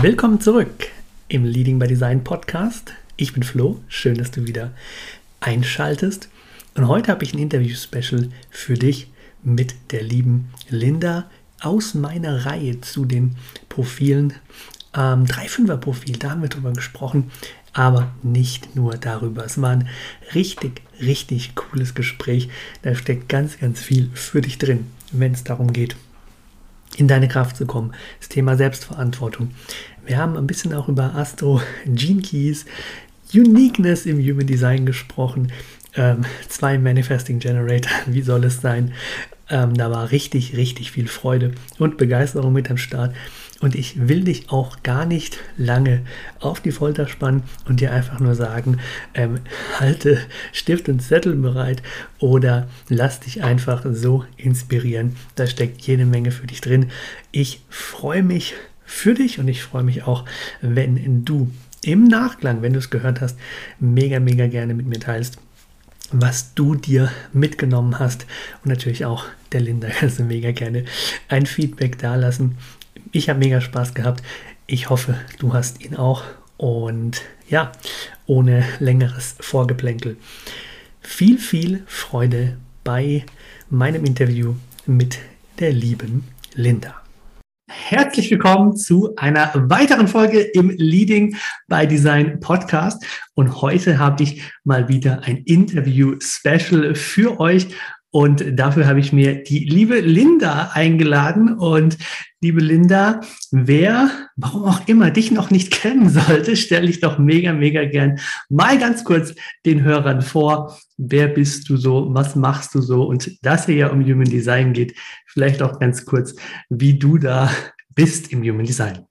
Willkommen zurück im Leading by Design Podcast. Ich bin Flo, schön, dass du wieder einschaltest. Und heute habe ich ein Interview-Special für dich mit der lieben Linda aus meiner Reihe zu den Profilen. Ähm, 3-5er-Profil, da haben wir drüber gesprochen, aber nicht nur darüber. Es war ein richtig, richtig cooles Gespräch. Da steckt ganz, ganz viel für dich drin, wenn es darum geht, in deine Kraft zu kommen. Das Thema Selbstverantwortung. Wir haben ein bisschen auch über Astro Gene Keys, Uniqueness im Human Design gesprochen. Ähm, zwei Manifesting Generator, wie soll es sein? Ähm, da war richtig, richtig viel Freude und Begeisterung mit am Start. Und ich will dich auch gar nicht lange auf die Folter spannen und dir einfach nur sagen, ähm, halte Stift und Zettel bereit oder lass dich einfach so inspirieren. Da steckt jede Menge für dich drin. Ich freue mich für dich und ich freue mich auch, wenn du im Nachklang, wenn du es gehört hast, mega, mega gerne mit mir teilst was du dir mitgenommen hast. Und natürlich auch der Linda kannst du mega gerne ein Feedback dalassen. Ich habe mega Spaß gehabt. Ich hoffe, du hast ihn auch. Und ja, ohne längeres Vorgeplänkel. Viel, viel Freude bei meinem Interview mit der lieben Linda. Herzlich willkommen zu einer weiteren Folge im Leading by Design Podcast. Und heute habe ich mal wieder ein Interview-Special für euch. Und dafür habe ich mir die liebe Linda eingeladen. Und liebe Linda, wer, warum auch immer, dich noch nicht kennen sollte, stelle ich doch mega, mega gern mal ganz kurz den Hörern vor. Wer bist du so? Was machst du so? Und dass es ja um Human Design geht, vielleicht auch ganz kurz, wie du da bist im Human Design.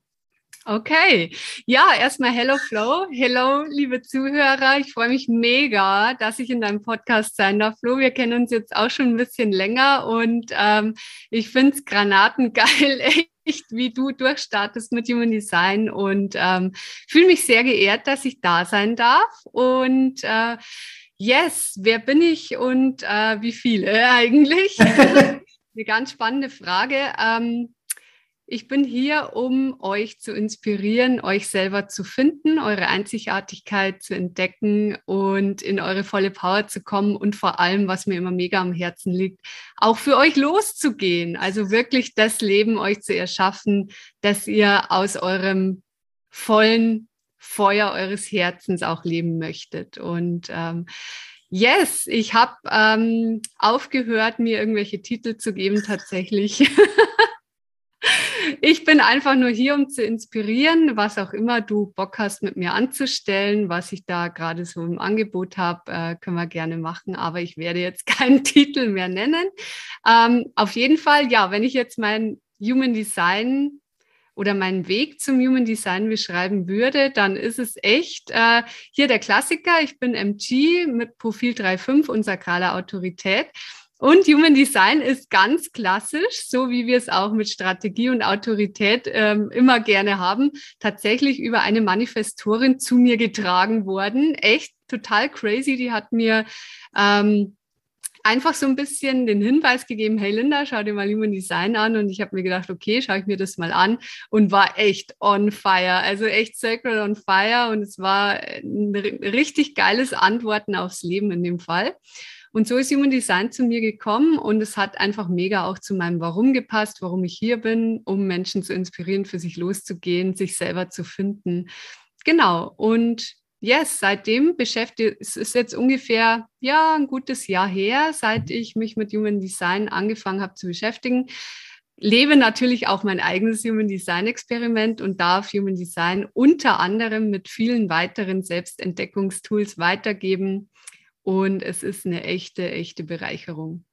Okay, ja, erstmal Hello Flo, hello liebe Zuhörer. Ich freue mich mega, dass ich in deinem Podcast sein darf. Flo, wir kennen uns jetzt auch schon ein bisschen länger und ähm, ich finde es granatengeil, echt, wie du durchstartest mit Human Design und ähm, fühle mich sehr geehrt, dass ich da sein darf. Und äh, yes, wer bin ich und äh, wie viele eigentlich? Eine ganz spannende Frage. Ähm, ich bin hier, um euch zu inspirieren, euch selber zu finden, eure Einzigartigkeit zu entdecken und in eure volle Power zu kommen und vor allem, was mir immer mega am Herzen liegt, auch für euch loszugehen. Also wirklich das Leben euch zu erschaffen, dass ihr aus eurem vollen Feuer eures Herzens auch leben möchtet. Und ähm, Yes, ich habe ähm, aufgehört, mir irgendwelche Titel zu geben tatsächlich. Ich bin einfach nur hier, um zu inspirieren, was auch immer du Bock hast, mit mir anzustellen, was ich da gerade so im Angebot habe, äh, können wir gerne machen. Aber ich werde jetzt keinen Titel mehr nennen. Ähm, auf jeden Fall, ja, wenn ich jetzt mein Human Design oder meinen Weg zum Human Design beschreiben würde, dann ist es echt äh, hier der Klassiker. Ich bin MG mit Profil 3.5 und sakraler Autorität. Und Human Design ist ganz klassisch, so wie wir es auch mit Strategie und Autorität ähm, immer gerne haben, tatsächlich über eine Manifestorin zu mir getragen worden. Echt total crazy. Die hat mir ähm, einfach so ein bisschen den Hinweis gegeben, hey Linda, schau dir mal Human Design an. Und ich habe mir gedacht, okay, schaue ich mir das mal an und war echt on fire. Also echt sacred on fire. Und es war ein richtig geiles Antworten aufs Leben in dem Fall. Und so ist Human Design zu mir gekommen und es hat einfach mega auch zu meinem Warum gepasst, warum ich hier bin, um Menschen zu inspirieren, für sich loszugehen, sich selber zu finden. Genau. Und yes, seitdem beschäftigt, es ist jetzt ungefähr, ja, ein gutes Jahr her, seit ich mich mit Human Design angefangen habe zu beschäftigen. Lebe natürlich auch mein eigenes Human Design Experiment und darf Human Design unter anderem mit vielen weiteren Selbstentdeckungstools weitergeben. Und es ist eine echte, echte Bereicherung.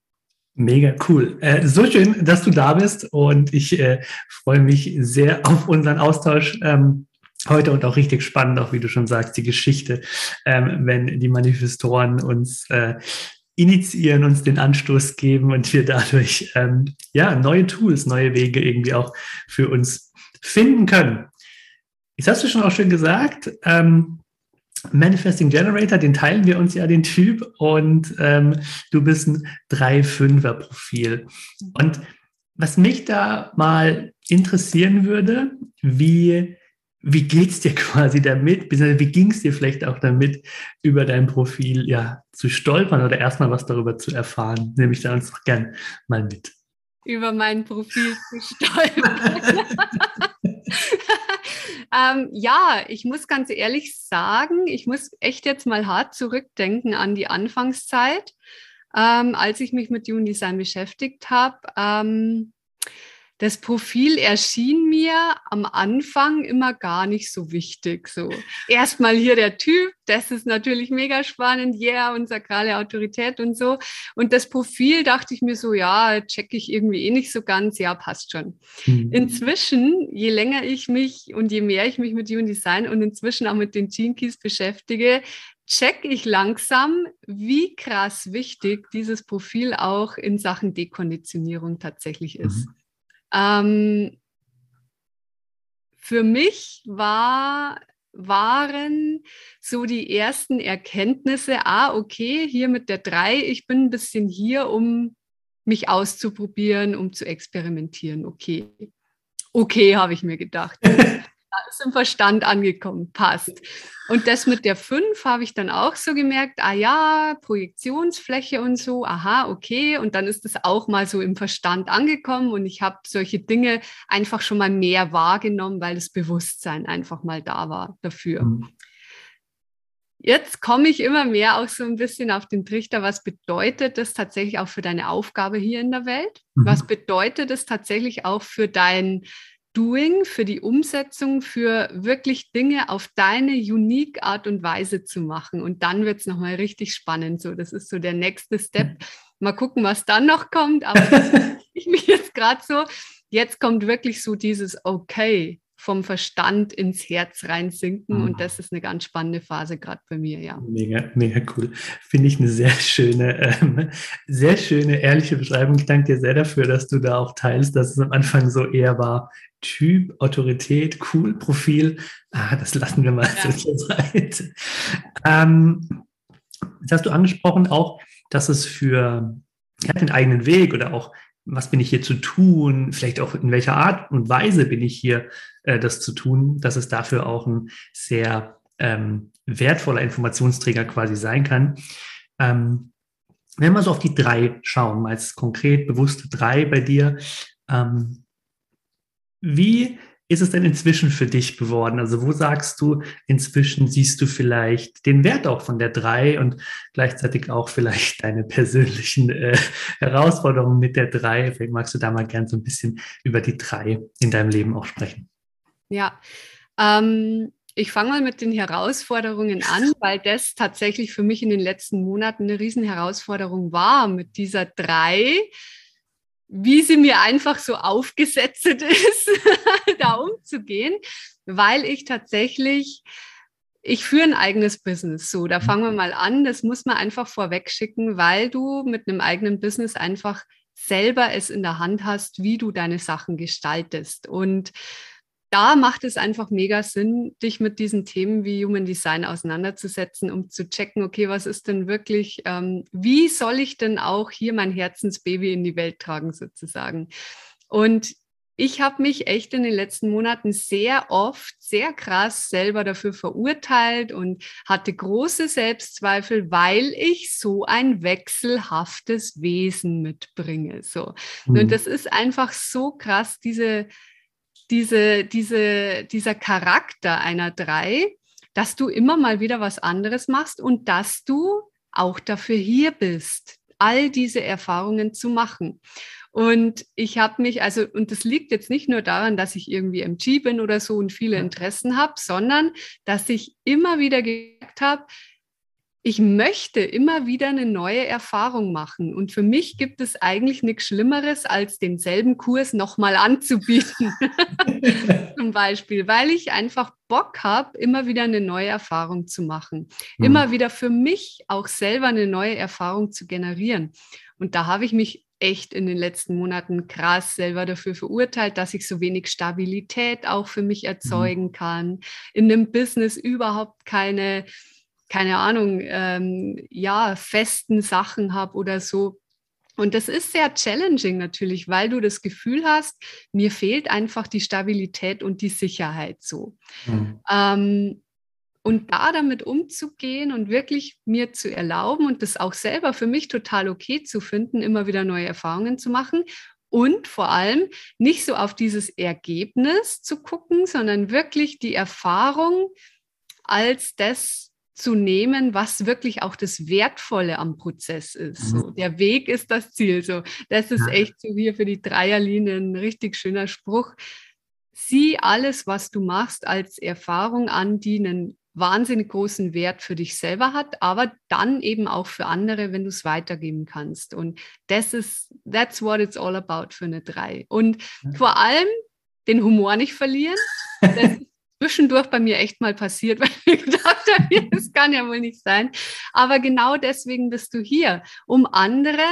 Mega cool. Äh, so schön, dass du da bist und ich äh, freue mich sehr auf unseren Austausch. Ähm, heute und auch richtig spannend, auch wie du schon sagst, die Geschichte, ähm, wenn die Manifestoren uns äh, initiieren, uns den Anstoß geben und wir dadurch ähm, ja neue Tools, neue Wege irgendwie auch für uns finden können. Jetzt hast du schon auch schön gesagt, ähm, Manifesting Generator, den teilen wir uns ja den Typ und ähm, du bist ein 3-5er-Profil. Und was mich da mal interessieren würde, wie wie geht's dir quasi damit, wie ging es dir vielleicht auch damit, über dein Profil ja zu stolpern oder erstmal was darüber zu erfahren? Nehme ich da uns doch gern mal mit. Über mein Profil zu stolpern. ähm, ja, ich muss ganz ehrlich sagen, ich muss echt jetzt mal hart zurückdenken an die Anfangszeit, ähm, als ich mich mit Human Design beschäftigt habe. Ähm, das Profil erschien mir am Anfang immer gar nicht so wichtig. So erstmal hier der Typ, das ist natürlich mega spannend, yeah, und sakrale Autorität und so. Und das Profil dachte ich mir so, ja, check ich irgendwie eh nicht so ganz, ja, passt schon. Mhm. Inzwischen, je länger ich mich und je mehr ich mich mit Human Design und inzwischen auch mit den Gene Keys beschäftige, check ich langsam, wie krass wichtig dieses Profil auch in Sachen Dekonditionierung tatsächlich ist. Mhm. Ähm, für mich war, waren so die ersten Erkenntnisse, ah, okay, hier mit der 3, ich bin ein bisschen hier, um mich auszuprobieren, um zu experimentieren. Okay. Okay, habe ich mir gedacht. ist im Verstand angekommen, passt. Und das mit der 5 habe ich dann auch so gemerkt, ah ja, Projektionsfläche und so, aha, okay. Und dann ist das auch mal so im Verstand angekommen und ich habe solche Dinge einfach schon mal mehr wahrgenommen, weil das Bewusstsein einfach mal da war dafür. Mhm. Jetzt komme ich immer mehr auch so ein bisschen auf den Trichter, was bedeutet das tatsächlich auch für deine Aufgabe hier in der Welt? Mhm. Was bedeutet das tatsächlich auch für dein Doing, für die Umsetzung, für wirklich Dinge auf deine unique Art und Weise zu machen. Und dann wird es nochmal richtig spannend. So, das ist so der nächste Step. Mhm. Mal gucken, was dann noch kommt. Aber ich mich jetzt gerade so. Jetzt kommt wirklich so dieses Okay vom Verstand ins Herz reinsinken. Mhm. Und das ist eine ganz spannende Phase gerade bei mir, ja. Mega, mega cool. Finde ich eine sehr schöne, ähm, sehr schöne, ehrliche Beschreibung. Ich danke dir sehr dafür, dass du da auch teilst, dass es am Anfang so eher war, Typ, Autorität, cool, Profil. Ah, das lassen wir mal ja. zur Seite. Ähm, jetzt hast du angesprochen auch, dass es für ja, den eigenen Weg oder auch was bin ich hier zu tun, vielleicht auch in welcher Art und Weise bin ich hier, äh, das zu tun, dass es dafür auch ein sehr ähm, wertvoller Informationsträger quasi sein kann. Ähm, wenn wir so auf die drei schauen, mal als konkret bewusste drei bei dir, ähm, wie ist es denn inzwischen für dich geworden? Also wo sagst du, inzwischen siehst du vielleicht den Wert auch von der drei und gleichzeitig auch vielleicht deine persönlichen äh, Herausforderungen mit der drei? Vielleicht magst du da mal gern so ein bisschen über die drei in deinem Leben auch sprechen. Ja, ähm, ich fange mal mit den Herausforderungen an, weil das tatsächlich für mich in den letzten Monaten eine Riesenherausforderung war mit dieser drei wie sie mir einfach so aufgesetzt ist, da umzugehen, weil ich tatsächlich ich führe ein eigenes Business. So, da fangen wir mal an. Das muss man einfach vorweg schicken, weil du mit einem eigenen Business einfach selber es in der Hand hast, wie du deine Sachen gestaltest. Und da macht es einfach mega Sinn, dich mit diesen Themen wie Human Design auseinanderzusetzen, um zu checken, okay, was ist denn wirklich, ähm, wie soll ich denn auch hier mein Herzensbaby in die Welt tragen sozusagen? Und ich habe mich echt in den letzten Monaten sehr oft, sehr krass selber dafür verurteilt und hatte große Selbstzweifel, weil ich so ein wechselhaftes Wesen mitbringe. So. Mhm. Und das ist einfach so krass, diese diese, diese, dieser Charakter einer drei, dass du immer mal wieder was anderes machst und dass du auch dafür hier bist, all diese Erfahrungen zu machen. Und ich habe mich, also, und das liegt jetzt nicht nur daran, dass ich irgendwie MG bin oder so und viele Interessen habe, sondern dass ich immer wieder gemerkt habe, ich möchte immer wieder eine neue Erfahrung machen. Und für mich gibt es eigentlich nichts Schlimmeres, als denselben Kurs nochmal anzubieten. Zum Beispiel, weil ich einfach Bock habe, immer wieder eine neue Erfahrung zu machen. Mhm. Immer wieder für mich auch selber eine neue Erfahrung zu generieren. Und da habe ich mich echt in den letzten Monaten krass selber dafür verurteilt, dass ich so wenig Stabilität auch für mich mhm. erzeugen kann, in einem Business überhaupt keine keine Ahnung, ähm, ja, festen Sachen habe oder so. Und das ist sehr challenging natürlich, weil du das Gefühl hast, mir fehlt einfach die Stabilität und die Sicherheit so. Mhm. Ähm, und da damit umzugehen und wirklich mir zu erlauben und das auch selber für mich total okay zu finden, immer wieder neue Erfahrungen zu machen und vor allem nicht so auf dieses Ergebnis zu gucken, sondern wirklich die Erfahrung als das zu nehmen, was wirklich auch das Wertvolle am Prozess ist. So, mhm. der Weg ist das Ziel. So, das ist echt so hier für die Dreierlinie ein richtig schöner Spruch. Sieh alles, was du machst, als Erfahrung an, die einen wahnsinnig großen Wert für dich selber hat, aber dann eben auch für andere, wenn du es weitergeben kannst. Und das ist, that's what it's all about für eine Drei. Und vor allem den Humor nicht verlieren. Das ist zwischendurch bei mir echt mal passiert, weil ich gedacht habe, das kann ja wohl nicht sein. Aber genau deswegen bist du hier, um andere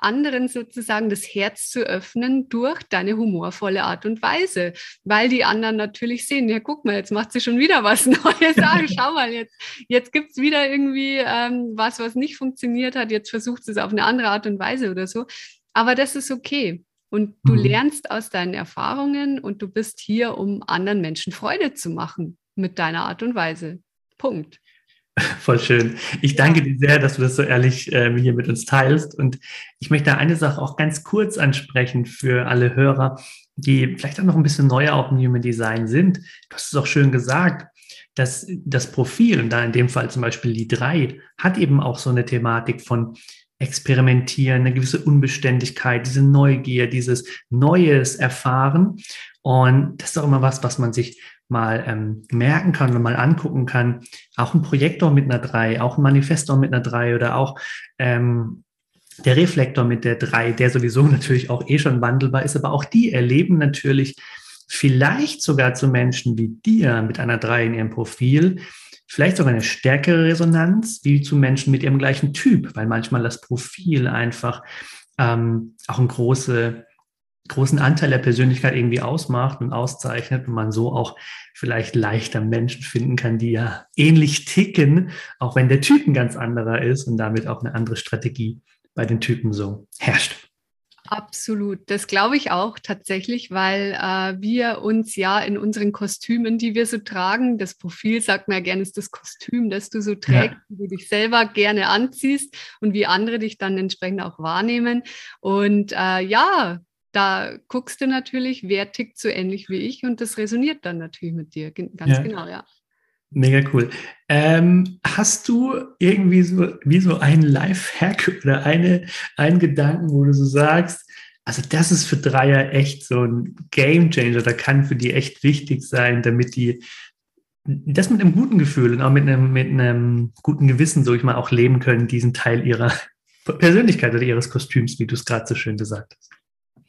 anderen sozusagen das Herz zu öffnen durch deine humorvolle Art und Weise, weil die anderen natürlich sehen, ja, guck mal, jetzt macht sie schon wieder was Neues, ah, schau mal, jetzt, jetzt gibt es wieder irgendwie ähm, was, was nicht funktioniert hat, jetzt versucht sie es auf eine andere Art und Weise oder so. Aber das ist okay. Und du mhm. lernst aus deinen Erfahrungen und du bist hier, um anderen Menschen Freude zu machen mit deiner Art und Weise. Punkt. Voll schön. Ich danke dir sehr, dass du das so ehrlich äh, hier mit uns teilst. Und ich möchte eine Sache auch ganz kurz ansprechen für alle Hörer, die vielleicht auch noch ein bisschen neuer auf dem Human Design sind. Du hast es auch schön gesagt, dass das Profil, und da in dem Fall zum Beispiel die drei, hat eben auch so eine Thematik von Experimentieren, eine gewisse Unbeständigkeit, diese Neugier, dieses Neues erfahren. Und das ist auch immer was, was man sich mal ähm, merken kann und mal angucken kann. Auch ein Projektor mit einer 3, auch ein Manifestor mit einer 3 oder auch ähm, der Reflektor mit der 3, der sowieso natürlich auch eh schon wandelbar ist, aber auch die erleben natürlich vielleicht sogar zu Menschen wie dir mit einer 3 in ihrem Profil vielleicht sogar eine stärkere Resonanz wie zu Menschen mit ihrem gleichen Typ, weil manchmal das Profil einfach ähm, auch einen große, großen Anteil der Persönlichkeit irgendwie ausmacht und auszeichnet und man so auch vielleicht leichter Menschen finden kann, die ja ähnlich ticken, auch wenn der Typ ein ganz anderer ist und damit auch eine andere Strategie bei den Typen so herrscht. Absolut, das glaube ich auch tatsächlich, weil äh, wir uns ja in unseren Kostümen, die wir so tragen, das Profil sagt man ja gerne, ist das Kostüm, das du so trägst, ja. wie du dich selber gerne anziehst und wie andere dich dann entsprechend auch wahrnehmen. Und äh, ja, da guckst du natürlich, wer tickt so ähnlich wie ich und das resoniert dann natürlich mit dir, ganz ja. genau, ja. Mega cool. Ähm, hast du irgendwie so wie so einen Life-Hack oder eine, einen Gedanken, wo du so sagst, also das ist für Dreier echt so ein Game Changer, da kann für die echt wichtig sein, damit die das mit einem guten Gefühl und auch mit einem, mit einem guten Gewissen, so ich mal, auch leben können, diesen Teil ihrer Persönlichkeit oder ihres Kostüms, wie du es gerade so schön gesagt hast.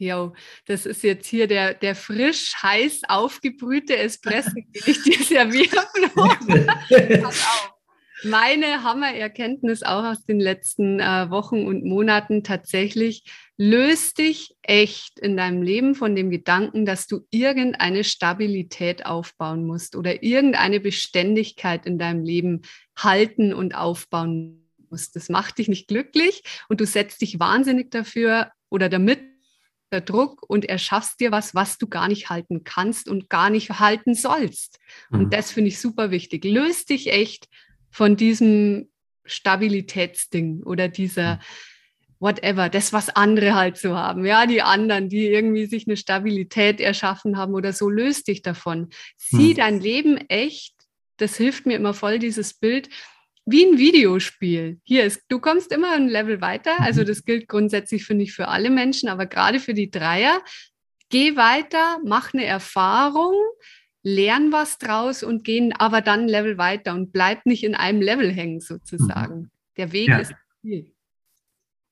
Jo, das ist jetzt hier der, der frisch, heiß aufgebrühte Espresso, den ich dir serviere. Pass auf. Meine Hammererkenntnis auch aus den letzten äh, Wochen und Monaten tatsächlich, löst dich echt in deinem Leben von dem Gedanken, dass du irgendeine Stabilität aufbauen musst oder irgendeine Beständigkeit in deinem Leben halten und aufbauen musst. Das macht dich nicht glücklich und du setzt dich wahnsinnig dafür oder damit der Druck und erschaffst dir was, was du gar nicht halten kannst und gar nicht halten sollst. Mhm. Und das finde ich super wichtig. Löst dich echt von diesem Stabilitätsding oder dieser mhm. whatever, das, was andere halt so haben. Ja, die anderen, die irgendwie sich eine Stabilität erschaffen haben oder so, löst dich davon. Sieh mhm. dein Leben echt, das hilft mir immer voll, dieses Bild, wie ein Videospiel. Hier ist, du kommst immer ein Level weiter. Also mhm. das gilt grundsätzlich, finde ich, für alle Menschen, aber gerade für die Dreier. Geh weiter, mach eine Erfahrung, lern was draus und gehen aber dann ein Level weiter und bleib nicht in einem Level hängen sozusagen. Mhm. Der Weg ja. ist viel.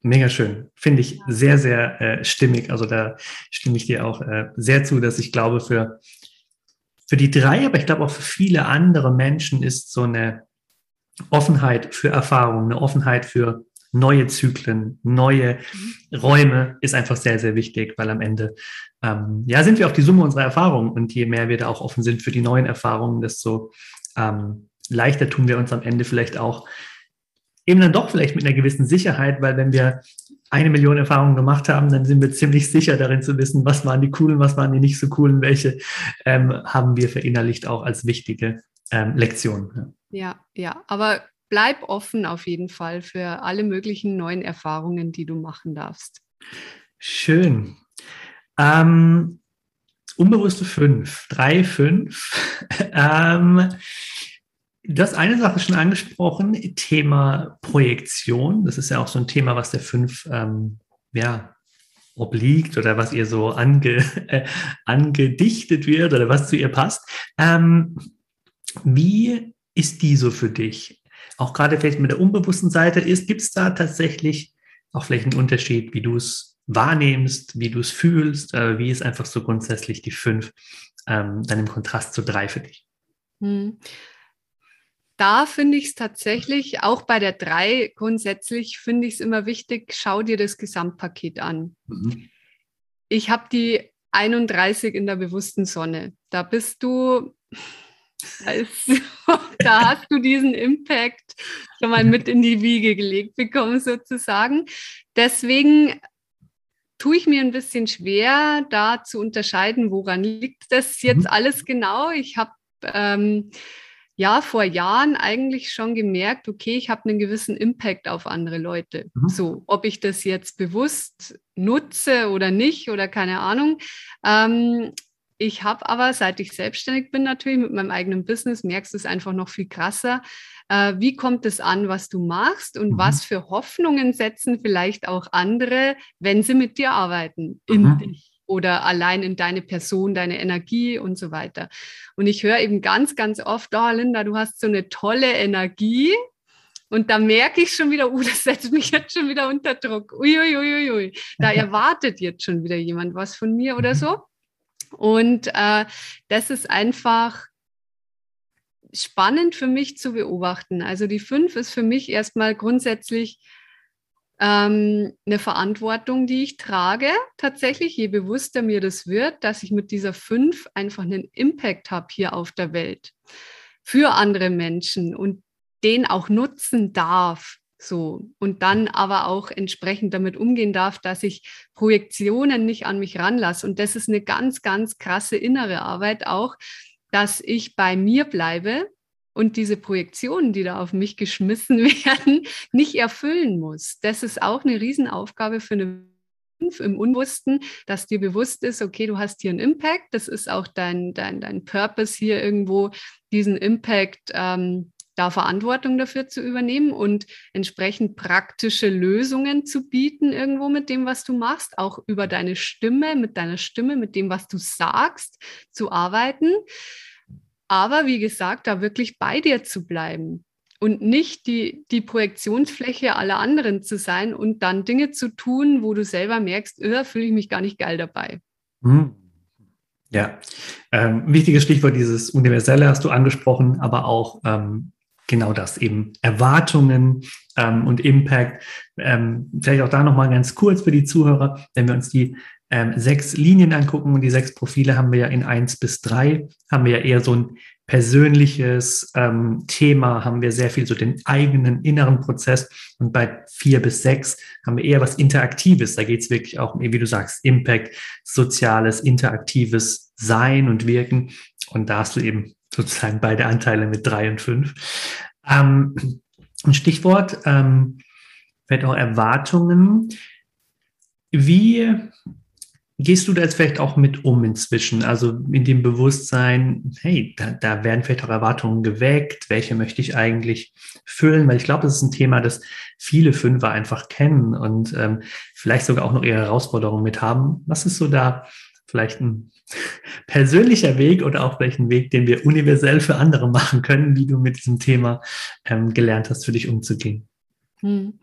Mega schön. Finde ich sehr, sehr äh, stimmig. Also da stimme ich dir auch äh, sehr zu, dass ich glaube, für, für die drei, aber ich glaube auch für viele andere Menschen ist so eine Offenheit für Erfahrungen, eine Offenheit für neue Zyklen, neue mhm. Räume ist einfach sehr, sehr wichtig, weil am Ende, ähm, ja, sind wir auch die Summe unserer Erfahrungen und je mehr wir da auch offen sind für die neuen Erfahrungen, desto ähm, leichter tun wir uns am Ende vielleicht auch eben dann doch vielleicht mit einer gewissen Sicherheit, weil wenn wir eine Million Erfahrungen gemacht haben, dann sind wir ziemlich sicher darin zu wissen, was waren die coolen, was waren die nicht so coolen, welche ähm, haben wir verinnerlicht auch als wichtige ähm, Lektionen. Ja. Ja, ja, aber bleib offen auf jeden Fall für alle möglichen neuen Erfahrungen, die du machen darfst. Schön. Ähm, unbewusste fünf, drei, fünf. ähm, du hast eine Sache schon angesprochen, Thema Projektion. Das ist ja auch so ein Thema, was der fünf ähm, ja, obliegt oder was ihr so ange, äh, angedichtet wird oder was zu ihr passt. Ähm, wie ist die so für dich? auch gerade vielleicht mit der unbewussten Seite ist, gibt es da tatsächlich auch vielleicht einen Unterschied, wie du es wahrnimmst, wie du es fühlst, äh, wie ist einfach so grundsätzlich die fünf ähm, dann im Kontrast zu drei für dich? Hm. Da finde ich es tatsächlich, auch bei der drei grundsätzlich, finde ich es immer wichtig, schau dir das Gesamtpaket an. Mhm. Ich habe die 31 in der bewussten Sonne. Da bist du da, ist, da hast du diesen Impact schon mal mit in die Wiege gelegt bekommen, sozusagen. Deswegen tue ich mir ein bisschen schwer, da zu unterscheiden, woran liegt das jetzt mhm. alles genau. Ich habe ähm, ja vor Jahren eigentlich schon gemerkt, okay, ich habe einen gewissen Impact auf andere Leute. Mhm. So, ob ich das jetzt bewusst nutze oder nicht oder keine Ahnung. Ähm, ich habe aber, seit ich selbstständig bin, natürlich mit meinem eigenen Business, merkst du es einfach noch viel krasser. Äh, wie kommt es an, was du machst und mhm. was für Hoffnungen setzen vielleicht auch andere, wenn sie mit dir arbeiten, in mhm. dich oder allein in deine Person, deine Energie und so weiter. Und ich höre eben ganz, ganz oft, oh Linda, du hast so eine tolle Energie. Und da merke ich schon wieder, uh, das setzt mich jetzt schon wieder unter Druck. Uiuiuiui. Ui, ui. Da erwartet jetzt schon wieder jemand was von mir oder mhm. so. Und äh, das ist einfach spannend für mich zu beobachten. Also die fünf ist für mich erstmal grundsätzlich ähm, eine Verantwortung, die ich trage. Tatsächlich, je bewusster mir das wird, dass ich mit dieser fünf einfach einen Impact habe hier auf der Welt für andere Menschen und den auch nutzen darf. So. Und dann aber auch entsprechend damit umgehen darf, dass ich Projektionen nicht an mich ranlasse. Und das ist eine ganz, ganz krasse innere Arbeit auch, dass ich bei mir bleibe und diese Projektionen, die da auf mich geschmissen werden, nicht erfüllen muss. Das ist auch eine Riesenaufgabe für eine im Unbewussten, dass dir bewusst ist, okay, du hast hier einen Impact, das ist auch dein, dein, dein Purpose hier irgendwo, diesen Impact ähm, da Verantwortung dafür zu übernehmen und entsprechend praktische Lösungen zu bieten irgendwo mit dem, was du machst, auch über deine Stimme, mit deiner Stimme, mit dem, was du sagst, zu arbeiten. Aber wie gesagt, da wirklich bei dir zu bleiben. und nicht die, die Projektionsfläche aller anderen zu sein und dann Dinge zu tun, wo du selber merkst, äh, fühle ich mich gar nicht geil dabei. Hm. Ja, ähm, wichtiges Stichwort, dieses Universelle hast du angesprochen, aber auch ähm, genau das eben Erwartungen ähm, und Impact. Ähm, vielleicht auch da nochmal ganz kurz für die Zuhörer, wenn wir uns die ähm, sechs Linien angucken und die sechs Profile haben wir ja in eins bis drei, haben wir ja eher so ein persönliches ähm, Thema, haben wir sehr viel so den eigenen inneren Prozess und bei vier bis sechs haben wir eher was Interaktives. Da geht es wirklich auch um, wie du sagst, Impact, soziales, interaktives Sein und Wirken. Und da hast du eben sozusagen beide Anteile mit drei und fünf. Ähm, ein Stichwort, ähm, vielleicht auch Erwartungen. Wie gehst du da jetzt vielleicht auch mit um inzwischen? Also in dem Bewusstsein, hey, da, da werden vielleicht auch Erwartungen geweckt, welche möchte ich eigentlich füllen? Weil ich glaube, das ist ein Thema, das viele Fünfer einfach kennen und ähm, vielleicht sogar auch noch ihre Herausforderungen mit haben. Was ist so da vielleicht ein persönlicher Weg oder auch ein Weg, den wir universell für andere machen können, wie du mit diesem Thema ähm, gelernt hast, für dich umzugehen? Hm.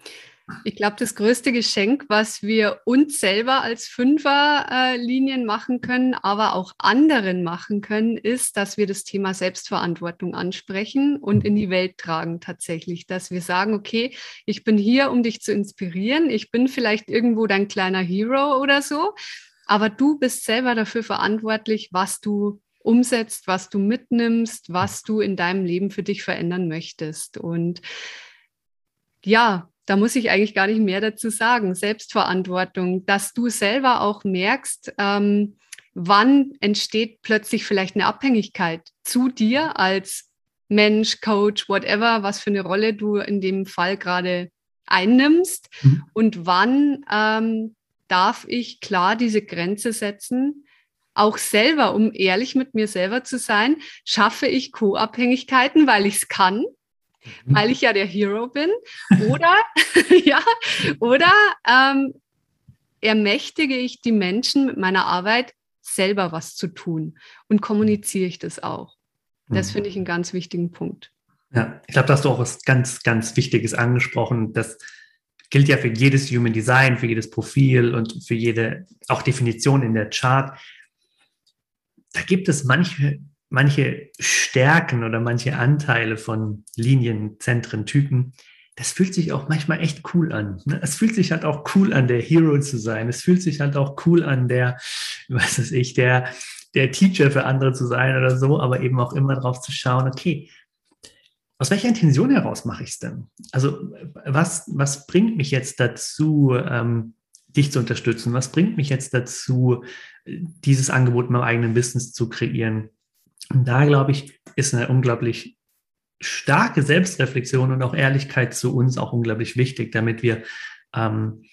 Ich glaube, das größte Geschenk, was wir uns selber als Fünferlinien äh, machen können, aber auch anderen machen können, ist, dass wir das Thema Selbstverantwortung ansprechen und in die Welt tragen tatsächlich. Dass wir sagen, okay, ich bin hier, um dich zu inspirieren. Ich bin vielleicht irgendwo dein kleiner Hero oder so, aber du bist selber dafür verantwortlich, was du umsetzt, was du mitnimmst, was du in deinem Leben für dich verändern möchtest. Und ja, da muss ich eigentlich gar nicht mehr dazu sagen. Selbstverantwortung, dass du selber auch merkst, ähm, wann entsteht plötzlich vielleicht eine Abhängigkeit zu dir als Mensch, Coach, whatever, was für eine Rolle du in dem Fall gerade einnimmst mhm. und wann ähm, darf ich klar diese Grenze setzen, auch selber, um ehrlich mit mir selber zu sein, schaffe ich Co-Abhängigkeiten, weil ich es kann Mhm. weil ich ja der Hero bin. Oder, ja, oder ähm, ermächtige ich die Menschen mit meiner Arbeit selber was zu tun und kommuniziere ich das auch. Das mhm. finde ich einen ganz wichtigen Punkt. Ja, ich glaube, da hast du auch was ganz, ganz Wichtiges angesprochen. Das gilt ja für jedes Human Design, für jedes Profil und für jede auch Definition in der Chart. Da gibt es manche manche Stärken oder manche Anteile von Linien, Zentren, Typen, das fühlt sich auch manchmal echt cool an. Ne? Es fühlt sich halt auch cool an, der Hero zu sein. Es fühlt sich halt auch cool an, der, was weiß ich, der, der Teacher für andere zu sein oder so, aber eben auch immer drauf zu schauen, okay, aus welcher Intention heraus mache ich es denn? Also was, was bringt mich jetzt dazu, ähm, dich zu unterstützen? Was bringt mich jetzt dazu, dieses Angebot in meinem eigenen Business zu kreieren? Und da, glaube ich, ist eine unglaublich starke Selbstreflexion und auch Ehrlichkeit zu uns auch unglaublich wichtig, damit wir ähm,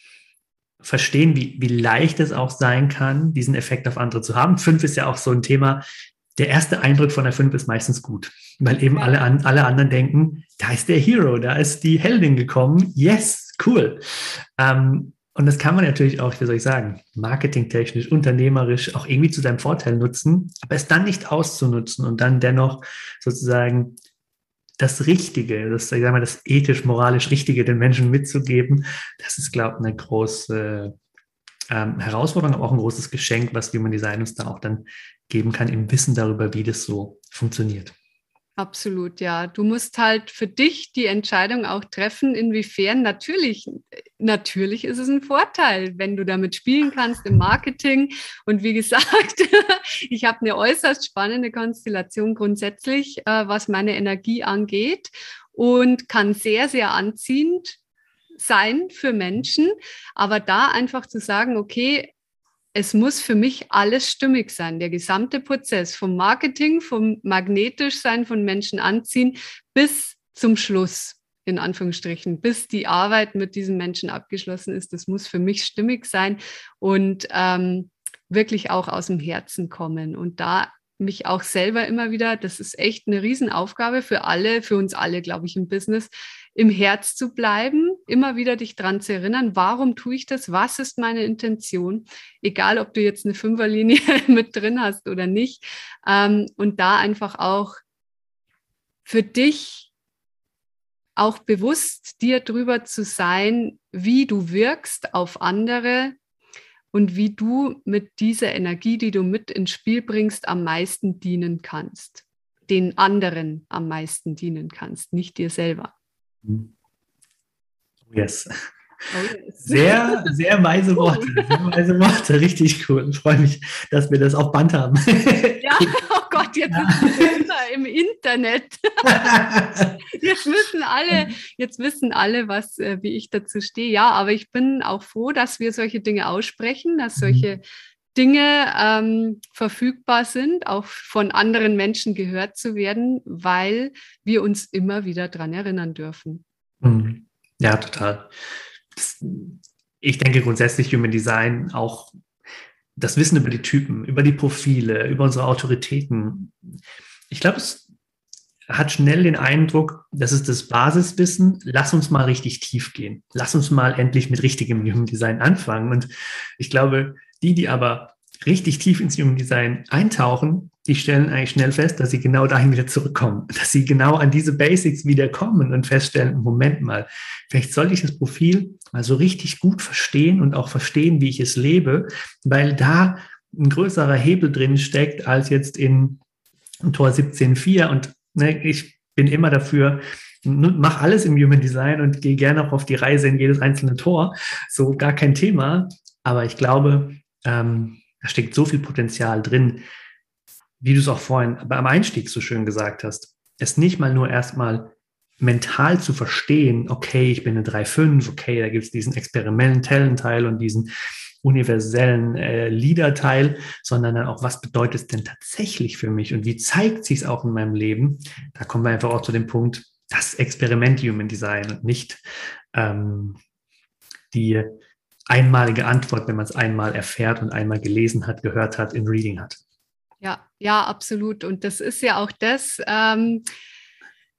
verstehen, wie, wie leicht es auch sein kann, diesen Effekt auf andere zu haben. Fünf ist ja auch so ein Thema. Der erste Eindruck von der Fünf ist meistens gut, weil eben alle, an, alle anderen denken, da ist der Hero, da ist die Heldin gekommen. Yes, cool. Ähm, und das kann man natürlich auch, wie soll ich sagen, marketingtechnisch, unternehmerisch auch irgendwie zu seinem Vorteil nutzen, aber es dann nicht auszunutzen und dann dennoch sozusagen das Richtige, das, ich sag mal, das ethisch-moralisch Richtige den Menschen mitzugeben, das ist, glaube ich, eine große ähm, Herausforderung, aber auch ein großes Geschenk, was Human Design uns da auch dann geben kann, im Wissen darüber, wie das so funktioniert. Absolut, ja. Du musst halt für dich die Entscheidung auch treffen, inwiefern natürlich, natürlich ist es ein Vorteil, wenn du damit spielen kannst im Marketing. Und wie gesagt, ich habe eine äußerst spannende Konstellation grundsätzlich, äh, was meine Energie angeht und kann sehr, sehr anziehend sein für Menschen. Aber da einfach zu sagen, okay, es muss für mich alles stimmig sein. Der gesamte Prozess vom Marketing, vom magnetisch sein, von Menschen anziehen bis zum Schluss, in Anführungsstrichen, bis die Arbeit mit diesen Menschen abgeschlossen ist. Das muss für mich stimmig sein und ähm, wirklich auch aus dem Herzen kommen. Und da mich auch selber immer wieder, das ist echt eine Riesenaufgabe für alle, für uns alle, glaube ich, im Business, im Herz zu bleiben, immer wieder dich dran zu erinnern, warum tue ich das, was ist meine Intention, egal ob du jetzt eine Fünferlinie mit drin hast oder nicht. Ähm, und da einfach auch für dich auch bewusst dir drüber zu sein, wie du wirkst auf andere und wie du mit dieser Energie, die du mit ins Spiel bringst, am meisten dienen kannst. Den anderen am meisten dienen kannst, nicht dir selber. Mhm. Yes. Oh yes. Sehr, sehr weise Worte. Sehr weise Worte. Richtig cool. Ich freue mich, dass wir das auf Band haben. Ja, oh Gott, jetzt ja. sind wir immer im Internet. Jetzt wissen alle, jetzt wissen alle, was, äh, wie ich dazu stehe. Ja, aber ich bin auch froh, dass wir solche Dinge aussprechen, dass mhm. solche Dinge ähm, verfügbar sind, auch von anderen Menschen gehört zu werden, weil wir uns immer wieder daran erinnern dürfen. Mhm. Ja, total. Ich denke grundsätzlich Human Design auch das Wissen über die Typen, über die Profile, über unsere Autoritäten. Ich glaube, es hat schnell den Eindruck, das ist das Basiswissen. Lass uns mal richtig tief gehen. Lass uns mal endlich mit richtigem Human Design anfangen. Und ich glaube, die, die aber richtig tief ins Human Design eintauchen, die stellen eigentlich schnell fest, dass sie genau dahin wieder zurückkommen, dass sie genau an diese Basics wieder kommen und feststellen, Moment mal, vielleicht sollte ich das Profil mal so richtig gut verstehen und auch verstehen, wie ich es lebe, weil da ein größerer Hebel drin steckt als jetzt in Tor 17.4 und ne, ich bin immer dafür, mach alles im Human Design und gehe gerne auch auf die Reise in jedes einzelne Tor, so gar kein Thema, aber ich glaube, ähm, da steckt so viel Potenzial drin, wie du es auch vorhin beim Einstieg so schön gesagt hast, es nicht mal nur erstmal mental zu verstehen, okay, ich bin eine 3-5, okay, da gibt es diesen experimentellen Teil und diesen universellen äh, Leader-Teil, sondern dann auch, was bedeutet es denn tatsächlich für mich und wie zeigt sich es auch in meinem Leben? Da kommen wir einfach auch zu dem Punkt, das Experiment Human Design und nicht ähm, die einmalige Antwort, wenn man es einmal erfährt und einmal gelesen hat, gehört hat, in Reading hat. Ja, ja, absolut. Und das ist ja auch das, ähm,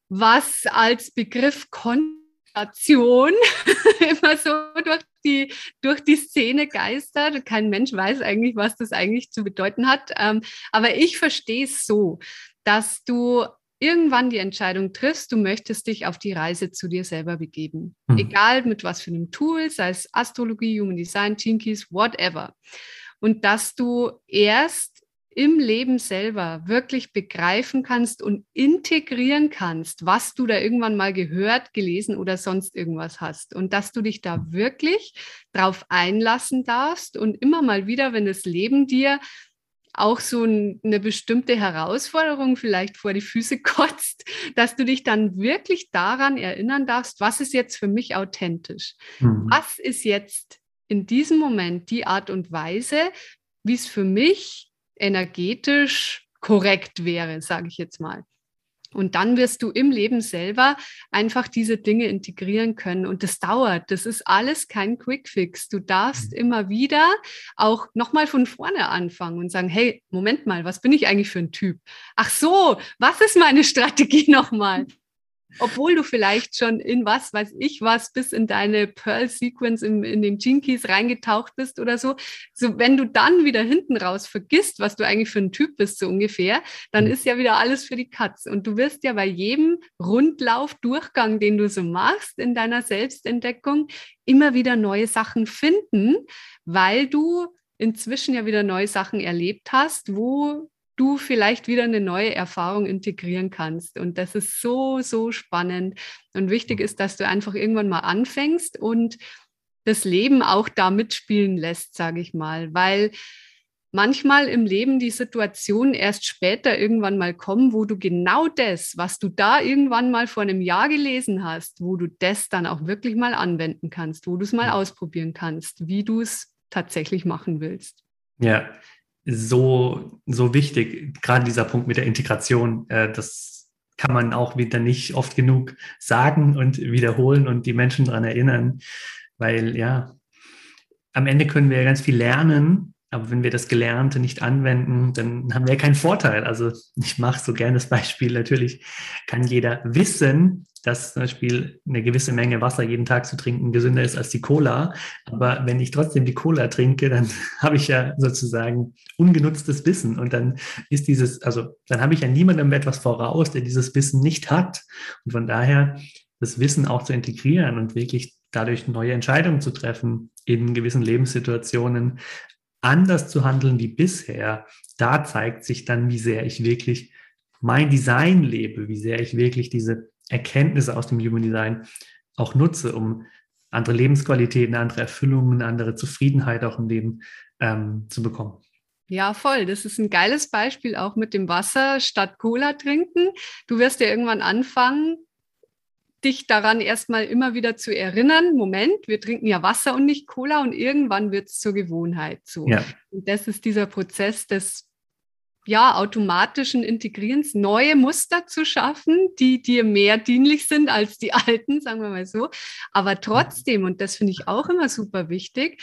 was als Begriff Konzentration immer so durch die, durch die Szene geistert. Kein Mensch weiß eigentlich, was das eigentlich zu bedeuten hat. Ähm, aber ich verstehe es so, dass du irgendwann die Entscheidung triffst, du möchtest dich auf die Reise zu dir selber begeben. Mhm. Egal mit was für einem Tool, sei es Astrologie, Human Design, Jinkies, whatever. Und dass du erst im Leben selber wirklich begreifen kannst und integrieren kannst, was du da irgendwann mal gehört, gelesen oder sonst irgendwas hast. Und dass du dich da wirklich drauf einlassen darfst und immer mal wieder, wenn das Leben dir auch so eine bestimmte Herausforderung vielleicht vor die Füße kotzt, dass du dich dann wirklich daran erinnern darfst, was ist jetzt für mich authentisch? Mhm. Was ist jetzt in diesem Moment die Art und Weise, wie es für mich energetisch korrekt wäre, sage ich jetzt mal. Und dann wirst du im Leben selber einfach diese Dinge integrieren können. Und das dauert. Das ist alles kein Quickfix. Du darfst mhm. immer wieder auch nochmal von vorne anfangen und sagen, hey, Moment mal, was bin ich eigentlich für ein Typ? Ach so, was ist meine Strategie nochmal? Obwohl du vielleicht schon in was weiß ich was bis in deine Pearl Sequence in, in den Gene Keys reingetaucht bist oder so. So, wenn du dann wieder hinten raus vergisst, was du eigentlich für ein Typ bist, so ungefähr, dann mhm. ist ja wieder alles für die Katz. Und du wirst ja bei jedem Rundlauf, Durchgang, den du so machst in deiner Selbstentdeckung, immer wieder neue Sachen finden, weil du inzwischen ja wieder neue Sachen erlebt hast, wo du vielleicht wieder eine neue Erfahrung integrieren kannst. Und das ist so, so spannend. Und wichtig ist, dass du einfach irgendwann mal anfängst und das Leben auch da mitspielen lässt, sage ich mal, weil manchmal im Leben die Situationen erst später irgendwann mal kommen, wo du genau das, was du da irgendwann mal vor einem Jahr gelesen hast, wo du das dann auch wirklich mal anwenden kannst, wo du es mal ausprobieren kannst, wie du es tatsächlich machen willst. Ja, so, so wichtig, gerade dieser Punkt mit der Integration, äh, das kann man auch wieder nicht oft genug sagen und wiederholen und die Menschen daran erinnern, weil ja, am Ende können wir ja ganz viel lernen, aber wenn wir das Gelernte nicht anwenden, dann haben wir ja keinen Vorteil. Also ich mache so gerne das Beispiel. Natürlich kann jeder wissen, dass zum Beispiel eine gewisse Menge Wasser jeden Tag zu trinken gesünder ist als die Cola. Aber wenn ich trotzdem die Cola trinke, dann habe ich ja sozusagen ungenutztes Wissen. Und dann ist dieses, also dann habe ich ja niemandem etwas voraus, der dieses Wissen nicht hat. Und von daher das Wissen auch zu integrieren und wirklich dadurch neue Entscheidungen zu treffen in gewissen Lebenssituationen, anders zu handeln wie bisher, da zeigt sich dann, wie sehr ich wirklich mein Design lebe, wie sehr ich wirklich diese Erkenntnisse aus dem Human Design auch nutze, um andere Lebensqualitäten, andere Erfüllungen, andere Zufriedenheit auch im Leben ähm, zu bekommen. Ja, voll. Das ist ein geiles Beispiel auch mit dem Wasser statt Cola trinken. Du wirst ja irgendwann anfangen, dich daran erstmal immer wieder zu erinnern, Moment, wir trinken ja Wasser und nicht Cola und irgendwann wird es zur Gewohnheit so. Ja. Und das ist dieser Prozess des ja, automatischen Integrierens, neue Muster zu schaffen, die dir mehr dienlich sind als die alten, sagen wir mal so. Aber trotzdem, und das finde ich auch immer super wichtig,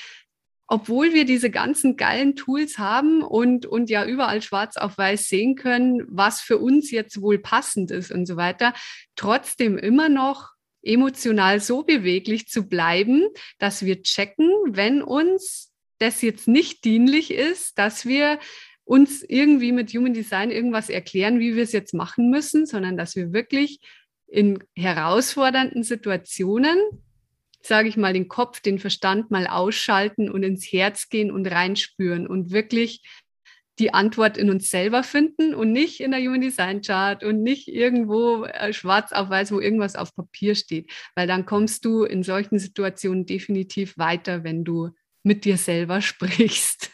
obwohl wir diese ganzen geilen Tools haben und, und ja überall schwarz auf weiß sehen können, was für uns jetzt wohl passend ist und so weiter, trotzdem immer noch emotional so beweglich zu bleiben, dass wir checken, wenn uns das jetzt nicht dienlich ist, dass wir uns irgendwie mit Human Design irgendwas erklären, wie wir es jetzt machen müssen, sondern dass wir wirklich in herausfordernden Situationen sage ich mal, den Kopf, den Verstand mal ausschalten und ins Herz gehen und reinspüren und wirklich die Antwort in uns selber finden und nicht in der Human Design Chart und nicht irgendwo äh, schwarz auf weiß, wo irgendwas auf Papier steht, weil dann kommst du in solchen Situationen definitiv weiter, wenn du mit dir selber sprichst.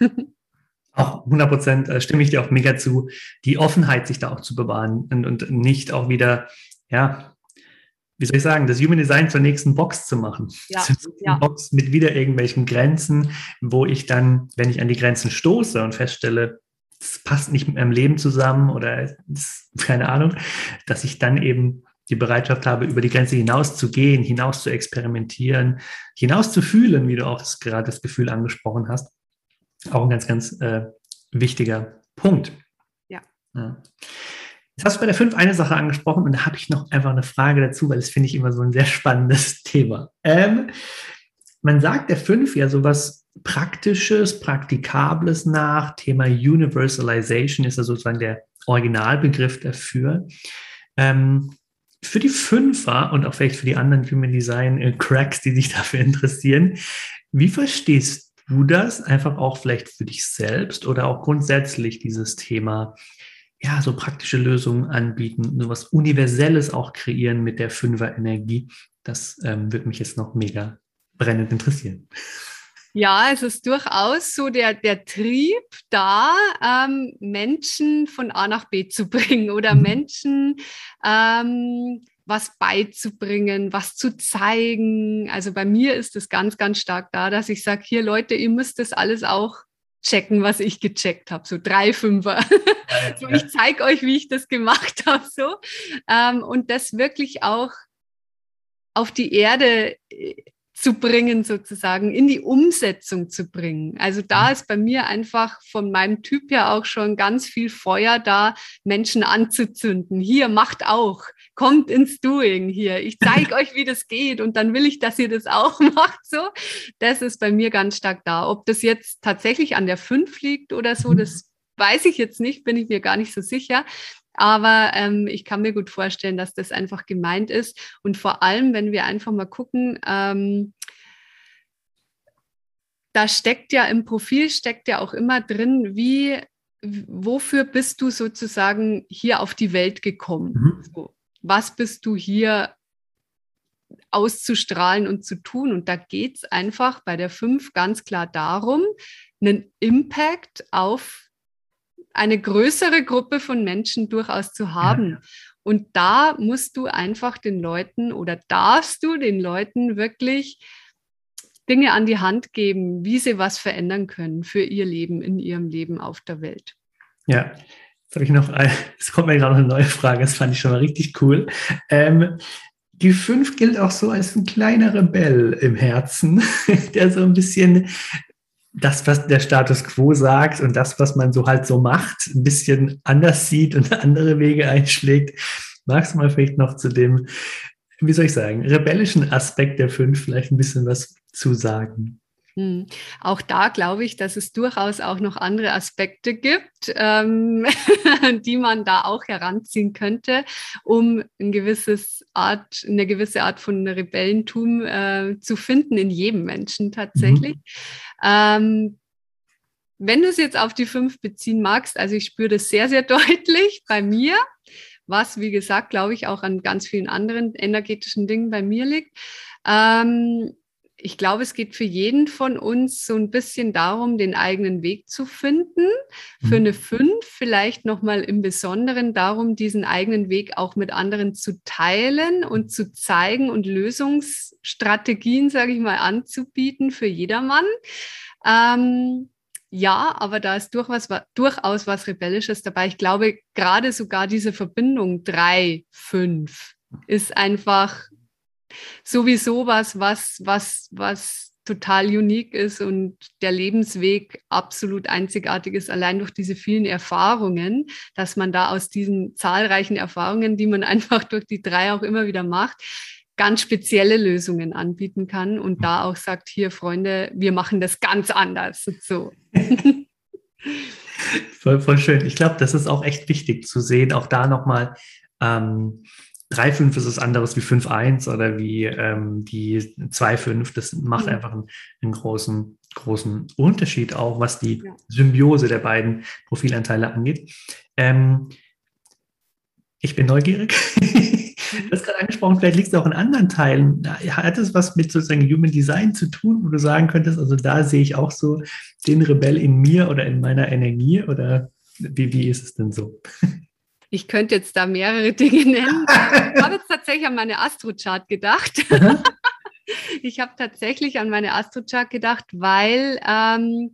Auch 100 Prozent äh, stimme ich dir auch mega zu, die Offenheit sich da auch zu bewahren und, und nicht auch wieder, ja, wie soll ich sagen, das Human Design zur nächsten Box zu machen. Ja, zur nächsten ja. Box mit wieder irgendwelchen Grenzen, wo ich dann, wenn ich an die Grenzen stoße und feststelle, es passt nicht mit meinem Leben zusammen oder keine Ahnung, dass ich dann eben die Bereitschaft habe, über die Grenze hinaus zu gehen, hinaus zu experimentieren, hinaus zu fühlen, wie du auch das, gerade das Gefühl angesprochen hast. Auch ein ganz, ganz äh, wichtiger Punkt. Ja. ja. Jetzt hast du bei der 5 eine Sache angesprochen und da habe ich noch einfach eine Frage dazu, weil das finde ich immer so ein sehr spannendes Thema. Ähm, man sagt der 5 ja sowas Praktisches, Praktikables nach. Thema Universalization ist ja sozusagen der Originalbegriff dafür. Ähm, für die Fünfer und auch vielleicht für die anderen Human Design äh, Cracks, die sich dafür interessieren, wie verstehst du das einfach auch vielleicht für dich selbst oder auch grundsätzlich dieses Thema ja, so praktische Lösungen anbieten, so was Universelles auch kreieren mit der Fünfer-Energie. Das ähm, würde mich jetzt noch mega brennend interessieren. Ja, es ist durchaus so der, der Trieb da, ähm, Menschen von A nach B zu bringen oder mhm. Menschen ähm, was beizubringen, was zu zeigen. Also bei mir ist es ganz, ganz stark da, dass ich sage, hier Leute, ihr müsst das alles auch checken, was ich gecheckt habe. So drei Fünfer. Ja, so, ich zeige euch, wie ich das gemacht habe. So. Ähm, und das wirklich auch auf die Erde äh, zu bringen, sozusagen, in die Umsetzung zu bringen. Also da mhm. ist bei mir einfach von meinem Typ ja auch schon ganz viel Feuer da, Menschen anzuzünden. Hier, macht auch, kommt ins Doing hier. Ich zeige euch, wie das geht und dann will ich, dass ihr das auch macht. So, das ist bei mir ganz stark da. Ob das jetzt tatsächlich an der 5 liegt oder so, mhm. das weiß ich jetzt nicht, bin ich mir gar nicht so sicher. Aber ähm, ich kann mir gut vorstellen, dass das einfach gemeint ist. Und vor allem, wenn wir einfach mal gucken, ähm, da steckt ja im Profil, steckt ja auch immer drin, wie, wofür bist du sozusagen hier auf die Welt gekommen? Mhm. So, was bist du hier auszustrahlen und zu tun? Und da geht es einfach bei der 5 ganz klar darum, einen Impact auf eine größere Gruppe von Menschen durchaus zu haben. Ja. Und da musst du einfach den Leuten oder darfst du den Leuten wirklich Dinge an die Hand geben, wie sie was verändern können für ihr Leben, in ihrem Leben auf der Welt. Ja, jetzt habe ich noch, es kommt mir gerade eine neue Frage, das fand ich schon mal richtig cool. Ähm, die fünf gilt auch so als ein kleiner Rebell im Herzen, der so ein bisschen das, was der Status quo sagt und das, was man so halt so macht, ein bisschen anders sieht und andere Wege einschlägt. Magst du mal vielleicht noch zu dem, wie soll ich sagen, rebellischen Aspekt der fünf vielleicht ein bisschen was zu sagen? Hm. Auch da glaube ich, dass es durchaus auch noch andere Aspekte gibt, ähm, die man da auch heranziehen könnte, um ein gewisses Art, eine gewisse Art von Rebellentum äh, zu finden in jedem Menschen tatsächlich. Mhm. Ähm, wenn du es jetzt auf die fünf beziehen magst, also ich spüre das sehr, sehr deutlich bei mir, was, wie gesagt, glaube ich, auch an ganz vielen anderen energetischen Dingen bei mir liegt. Ähm, ich glaube, es geht für jeden von uns so ein bisschen darum, den eigenen Weg zu finden. Für mhm. eine fünf vielleicht nochmal im Besonderen darum, diesen eigenen Weg auch mit anderen zu teilen und zu zeigen und Lösungsstrategien, sage ich mal, anzubieten für jedermann. Ähm, ja, aber da ist durchaus, durchaus was Rebellisches dabei. Ich glaube, gerade sogar diese Verbindung drei, fünf ist einfach sowieso was, was, was, was total unique ist und der Lebensweg absolut einzigartig ist, allein durch diese vielen Erfahrungen, dass man da aus diesen zahlreichen Erfahrungen, die man einfach durch die drei auch immer wieder macht, ganz spezielle Lösungen anbieten kann und da auch sagt, hier Freunde, wir machen das ganz anders. So. voll, voll schön. Ich glaube, das ist auch echt wichtig zu sehen, auch da nochmal, ähm, 3,5 ist es anderes wie 5,1 oder wie ähm, die 2,5. Das macht mhm. einfach einen, einen, großen, großen Unterschied auch, was die ja. Symbiose der beiden Profilanteile angeht. Ähm, ich bin neugierig. du hast gerade angesprochen, vielleicht liegt es auch in anderen Teilen. Hat es was mit sozusagen Human Design zu tun, wo du sagen könntest, also da sehe ich auch so den Rebell in mir oder in meiner Energie oder wie, wie ist es denn so? Ich könnte jetzt da mehrere Dinge nennen. Ich habe jetzt tatsächlich an meine Astrochart gedacht. ich habe tatsächlich an meine Astrochart gedacht, weil ähm,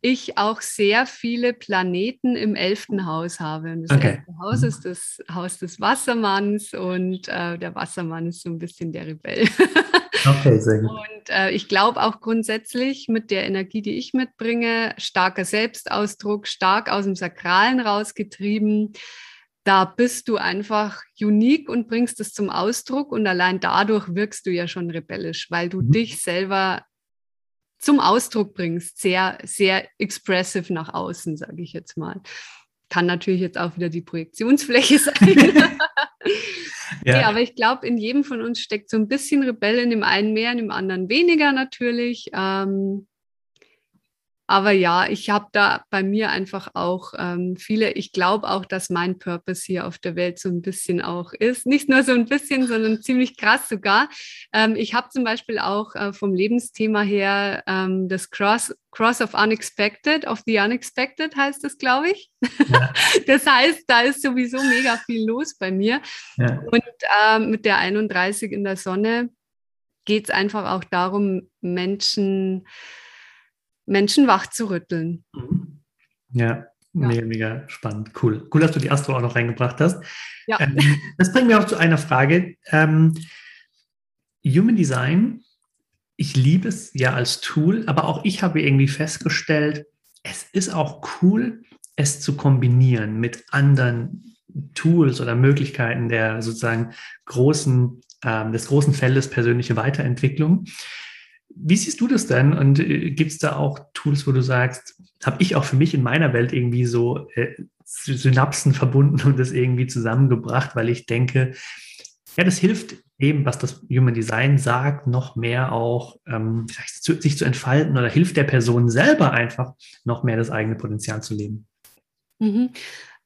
ich auch sehr viele Planeten im elften Haus habe. Und das okay. elfte Haus ist das Haus des Wassermanns und äh, der Wassermann ist so ein bisschen der Rebell. okay, sehr gut. Und äh, ich glaube auch grundsätzlich mit der Energie, die ich mitbringe, starker Selbstausdruck, stark aus dem Sakralen rausgetrieben, da bist du einfach unique und bringst es zum Ausdruck und allein dadurch wirkst du ja schon rebellisch, weil du mhm. dich selber zum Ausdruck bringst, sehr, sehr expressive nach außen, sage ich jetzt mal. Kann natürlich jetzt auch wieder die Projektionsfläche sein. ja. ja. aber ich glaube, in jedem von uns steckt so ein bisschen Rebell, in dem einen mehr, in dem anderen weniger natürlich. Ähm, aber ja, ich habe da bei mir einfach auch ähm, viele, ich glaube auch, dass mein Purpose hier auf der Welt so ein bisschen auch ist. Nicht nur so ein bisschen, sondern ziemlich krass sogar. Ähm, ich habe zum Beispiel auch äh, vom Lebensthema her ähm, das Cross, Cross of Unexpected, of the Unexpected heißt das, glaube ich. Ja. Das heißt, da ist sowieso mega viel los bei mir. Ja. Und ähm, mit der 31 in der Sonne geht es einfach auch darum, Menschen, Menschen wach zu rütteln. Ja, ja. Mega, mega spannend. Cool. Cool, dass du die Astro auch noch reingebracht hast. Ja. Ähm, das bringt mich auch zu einer Frage. Ähm, Human Design, ich liebe es ja als Tool, aber auch ich habe irgendwie festgestellt, es ist auch cool, es zu kombinieren mit anderen Tools oder Möglichkeiten der sozusagen großen, ähm, des großen Feldes persönliche Weiterentwicklung. Wie siehst du das denn? Und äh, gibt es da auch Tools, wo du sagst, habe ich auch für mich in meiner Welt irgendwie so äh, Synapsen verbunden und das irgendwie zusammengebracht, weil ich denke, ja, das hilft eben, was das Human Design sagt, noch mehr auch ähm, sich zu entfalten oder hilft der Person selber einfach noch mehr das eigene Potenzial zu leben. Mhm.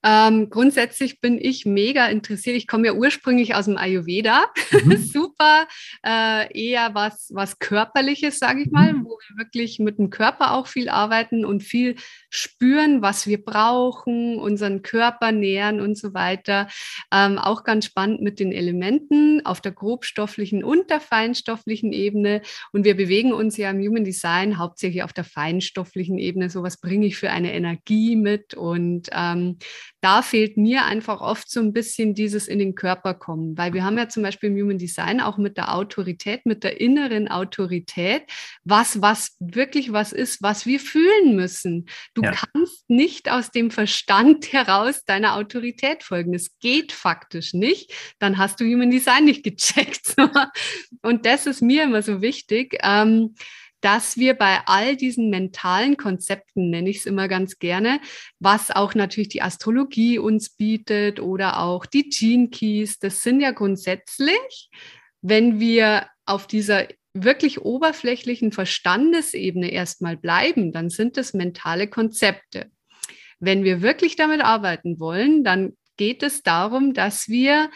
Ähm, grundsätzlich bin ich mega interessiert. Ich komme ja ursprünglich aus dem Ayurveda. Mhm. Super, äh, eher was, was Körperliches, sage ich mal, mhm. wo wir wirklich mit dem Körper auch viel arbeiten und viel spüren, was wir brauchen, unseren Körper nähern und so weiter. Ähm, auch ganz spannend mit den Elementen auf der grobstofflichen und der feinstofflichen Ebene. Und wir bewegen uns ja im Human Design hauptsächlich auf der feinstofflichen Ebene. So was bringe ich für eine Energie mit und ähm, da fehlt mir einfach oft so ein bisschen dieses in den Körper kommen, weil wir haben ja zum Beispiel im Human Design auch mit der Autorität, mit der inneren Autorität, was, was wirklich was ist, was wir fühlen müssen. Du ja. kannst nicht aus dem Verstand heraus deiner Autorität folgen. Es geht faktisch nicht. Dann hast du Human Design nicht gecheckt. Und das ist mir immer so wichtig. Ähm, dass wir bei all diesen mentalen Konzepten, nenne ich es immer ganz gerne, was auch natürlich die Astrologie uns bietet oder auch die Gene Keys, das sind ja grundsätzlich, wenn wir auf dieser wirklich oberflächlichen Verstandesebene erstmal bleiben, dann sind es mentale Konzepte. Wenn wir wirklich damit arbeiten wollen, dann geht es darum, dass wir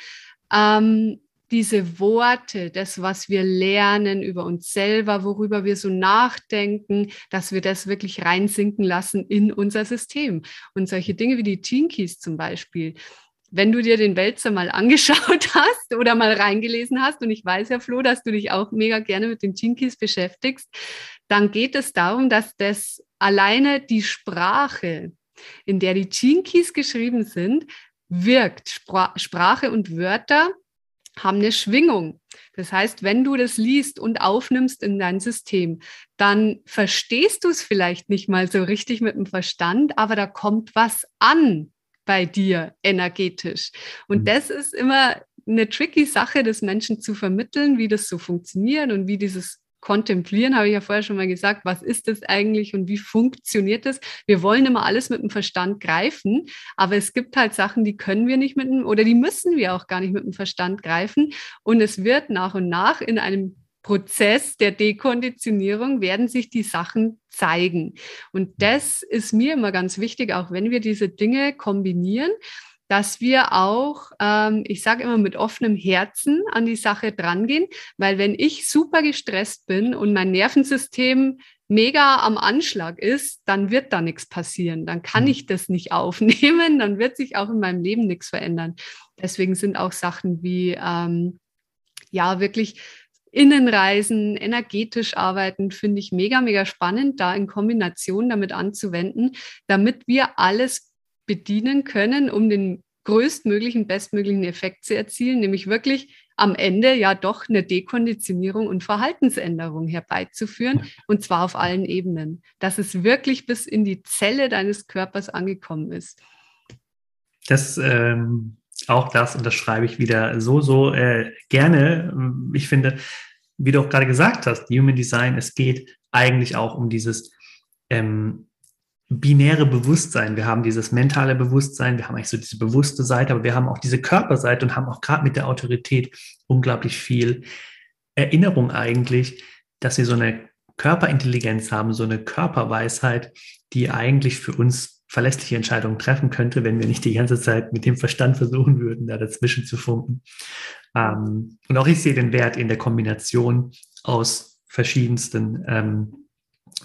ähm, diese Worte, das, was wir lernen über uns selber, worüber wir so nachdenken, dass wir das wirklich reinsinken lassen in unser System. Und solche Dinge wie die Jinkies zum Beispiel, wenn du dir den Wälzer mal angeschaut hast oder mal reingelesen hast, und ich weiß ja, Flo, dass du dich auch mega gerne mit den Jinkies beschäftigst, dann geht es darum, dass das alleine die Sprache, in der die Jinkies geschrieben sind, wirkt. Spra Sprache und Wörter haben eine Schwingung. Das heißt, wenn du das liest und aufnimmst in dein System, dann verstehst du es vielleicht nicht mal so richtig mit dem Verstand, aber da kommt was an bei dir energetisch. Und mhm. das ist immer eine tricky Sache, das Menschen zu vermitteln, wie das so funktioniert und wie dieses Kontemplieren, habe ich ja vorher schon mal gesagt, was ist das eigentlich und wie funktioniert das? Wir wollen immer alles mit dem Verstand greifen, aber es gibt halt Sachen, die können wir nicht mit dem, oder die müssen wir auch gar nicht mit dem Verstand greifen. Und es wird nach und nach in einem Prozess der Dekonditionierung werden sich die Sachen zeigen. Und das ist mir immer ganz wichtig, auch wenn wir diese Dinge kombinieren, dass wir auch, ähm, ich sage immer, mit offenem Herzen an die Sache drangehen, weil wenn ich super gestresst bin und mein Nervensystem mega am Anschlag ist, dann wird da nichts passieren. Dann kann mhm. ich das nicht aufnehmen, dann wird sich auch in meinem Leben nichts verändern. Deswegen sind auch Sachen wie, ähm, ja, wirklich Innenreisen, energetisch arbeiten, finde ich mega, mega spannend, da in Kombination damit anzuwenden, damit wir alles bedienen können, um den größtmöglichen, bestmöglichen Effekt zu erzielen, nämlich wirklich am Ende ja doch eine Dekonditionierung und Verhaltensänderung herbeizuführen, und zwar auf allen Ebenen, dass es wirklich bis in die Zelle deines Körpers angekommen ist. Das ähm, auch das unterschreibe ich wieder so, so äh, gerne. Ich finde, wie du auch gerade gesagt hast, Human Design, es geht eigentlich auch um dieses ähm, binäre Bewusstsein. Wir haben dieses mentale Bewusstsein, wir haben eigentlich so diese bewusste Seite, aber wir haben auch diese Körperseite und haben auch gerade mit der Autorität unglaublich viel Erinnerung eigentlich, dass wir so eine Körperintelligenz haben, so eine Körperweisheit, die eigentlich für uns verlässliche Entscheidungen treffen könnte, wenn wir nicht die ganze Zeit mit dem Verstand versuchen würden, da dazwischen zu funken. Ähm, und auch ich sehe den Wert in der Kombination aus verschiedensten ähm,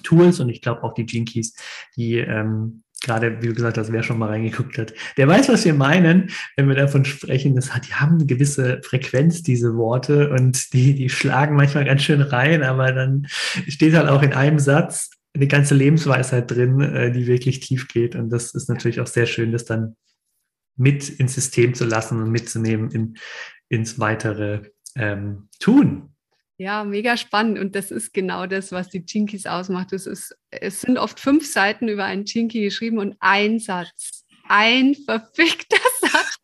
Tools und ich glaube auch die Gene Keys, die ähm, gerade, wie du gesagt hast, wer schon mal reingeguckt hat, der weiß, was wir meinen, wenn wir davon sprechen. Das hat, die haben eine gewisse Frequenz, diese Worte, und die, die schlagen manchmal ganz schön rein, aber dann steht halt auch in einem Satz, eine ganze Lebensweisheit drin, äh, die wirklich tief geht. Und das ist natürlich auch sehr schön, das dann mit ins System zu lassen und mitzunehmen in, ins weitere ähm, Tun. Ja, mega spannend. Und das ist genau das, was die Chinkies ausmacht. Es, ist, es sind oft fünf Seiten über einen Chinky geschrieben und ein Satz, ein verfickter Satz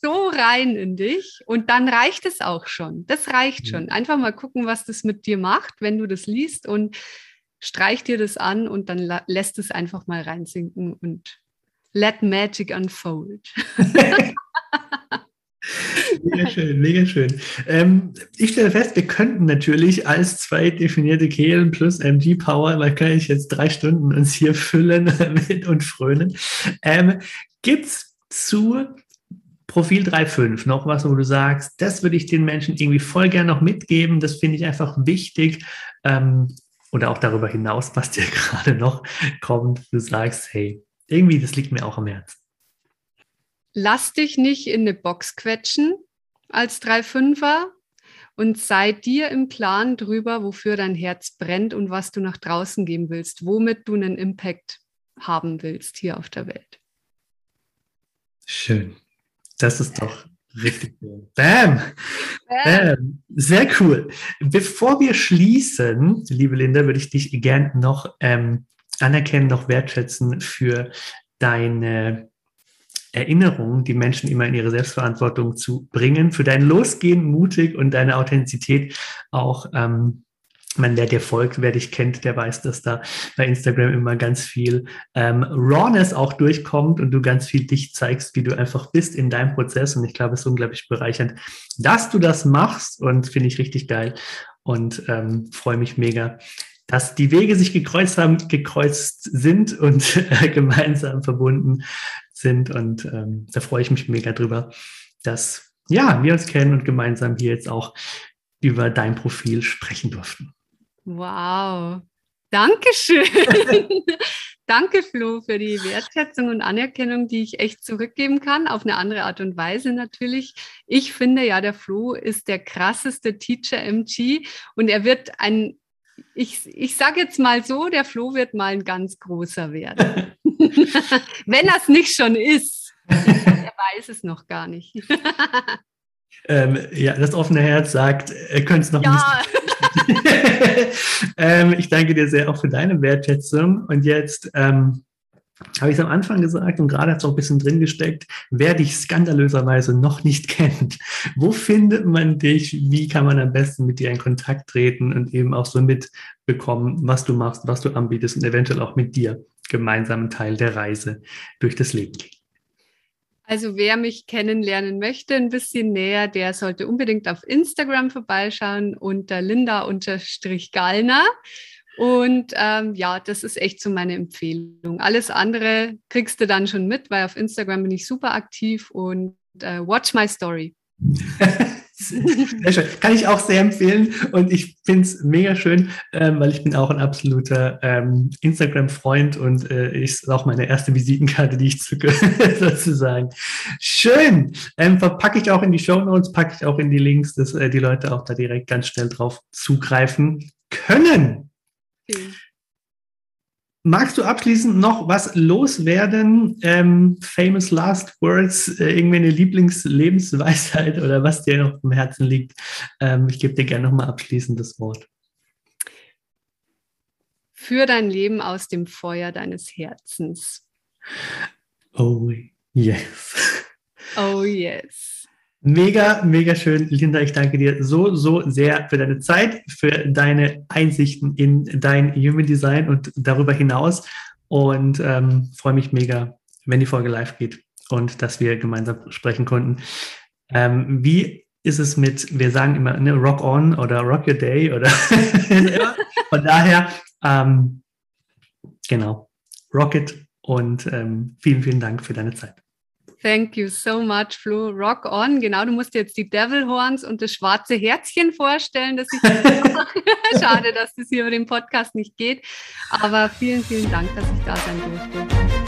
so rein in dich und dann reicht es auch schon. Das reicht schon. Einfach mal gucken, was das mit dir macht, wenn du das liest und streich dir das an und dann lässt es einfach mal reinsinken und let magic unfold. mega schön, mega schön. Ähm, ich stelle fest, wir könnten natürlich als zwei definierte Kehlen plus MG Power, da kann ich jetzt drei Stunden uns hier füllen mit und frönen. Ähm, Gibt es zu Profil 3.5 noch was, wo du sagst, das würde ich den Menschen irgendwie voll gerne noch mitgeben, das finde ich einfach wichtig. Ähm, oder auch darüber hinaus, was dir gerade noch kommt, du sagst, hey, irgendwie, das liegt mir auch am Herzen. Lass dich nicht in eine Box quetschen als 3-5er und sei dir im Klaren drüber, wofür dein Herz brennt und was du nach draußen geben willst, womit du einen Impact haben willst hier auf der Welt. Schön. Das ist doch Richtig cool. Bam. Bam. Sehr cool. Bevor wir schließen, liebe Linda, würde ich dich gern noch ähm, anerkennen, noch wertschätzen für deine Erinnerungen, die Menschen immer in ihre Selbstverantwortung zu bringen, für dein Losgehen mutig und deine Authentizität auch ähm, man, wer dir folgt, wer dich kennt, der weiß, dass da bei Instagram immer ganz viel ähm, Rawness auch durchkommt und du ganz viel dich zeigst, wie du einfach bist in deinem Prozess. Und ich glaube, es ist unglaublich bereichernd, dass du das machst und finde ich richtig geil und ähm, freue mich mega, dass die Wege sich gekreuzt haben, gekreuzt sind und äh, gemeinsam verbunden sind. Und ähm, da freue ich mich mega drüber, dass ja, wir uns kennen und gemeinsam hier jetzt auch über dein Profil sprechen durften. Wow. Dankeschön. Danke, Flo, für die Wertschätzung und Anerkennung, die ich echt zurückgeben kann, auf eine andere Art und Weise natürlich. Ich finde ja, der Flo ist der krasseste Teacher MG und er wird ein, ich, ich sage jetzt mal so, der Flo wird mal ein ganz großer werden. Wenn es nicht schon ist. er weiß es noch gar nicht. ähm, ja, das offene Herz sagt, er könnte es noch ja. nicht. ähm, ich danke dir sehr auch für deine Wertschätzung. Und jetzt ähm, habe ich es am Anfang gesagt und gerade hat es auch ein bisschen drin gesteckt, wer dich skandalöserweise noch nicht kennt, wo findet man dich, wie kann man am besten mit dir in Kontakt treten und eben auch so mitbekommen, was du machst, was du anbietest und eventuell auch mit dir gemeinsam Teil der Reise durch das Leben gehen. Also wer mich kennenlernen möchte, ein bisschen näher, der sollte unbedingt auf Instagram vorbeischauen unter Linda-Gallner. Und ähm, ja, das ist echt so meine Empfehlung. Alles andere kriegst du dann schon mit, weil auf Instagram bin ich super aktiv und äh, watch my story. Sehr schön. Kann ich auch sehr empfehlen und ich finde es mega schön, ähm, weil ich bin auch ein absoluter ähm, Instagram-Freund und äh, ist auch meine erste Visitenkarte, die ich zücke, sozusagen. Schön. Ähm, verpacke ich auch in die Show Notes, packe ich auch in die Links, dass äh, die Leute auch da direkt ganz schnell drauf zugreifen können. Okay. Magst du abschließend noch was loswerden? Ähm, famous Last Words, äh, irgendwie eine Lieblingslebensweisheit oder was dir noch im Herzen liegt? Ähm, ich gebe dir gerne nochmal abschließend das Wort. Für dein Leben aus dem Feuer deines Herzens. Oh yes. Oh yes. Mega, mega schön, Linda. Ich danke dir so, so sehr für deine Zeit, für deine Einsichten in dein Human Design und darüber hinaus. Und ähm, freue mich mega, wenn die Folge live geht und dass wir gemeinsam sprechen konnten. Ähm, wie ist es mit, wir sagen immer, ne, Rock on oder Rock Your Day oder von daher, ähm, genau, Rocket und ähm, vielen, vielen Dank für deine Zeit. Thank you so much, Flo. Rock on. Genau, du musst jetzt die Devil Horns und das schwarze Herzchen vorstellen, das ich Schade, dass das hier über den Podcast nicht geht. Aber vielen, vielen Dank, dass ich da sein durfte.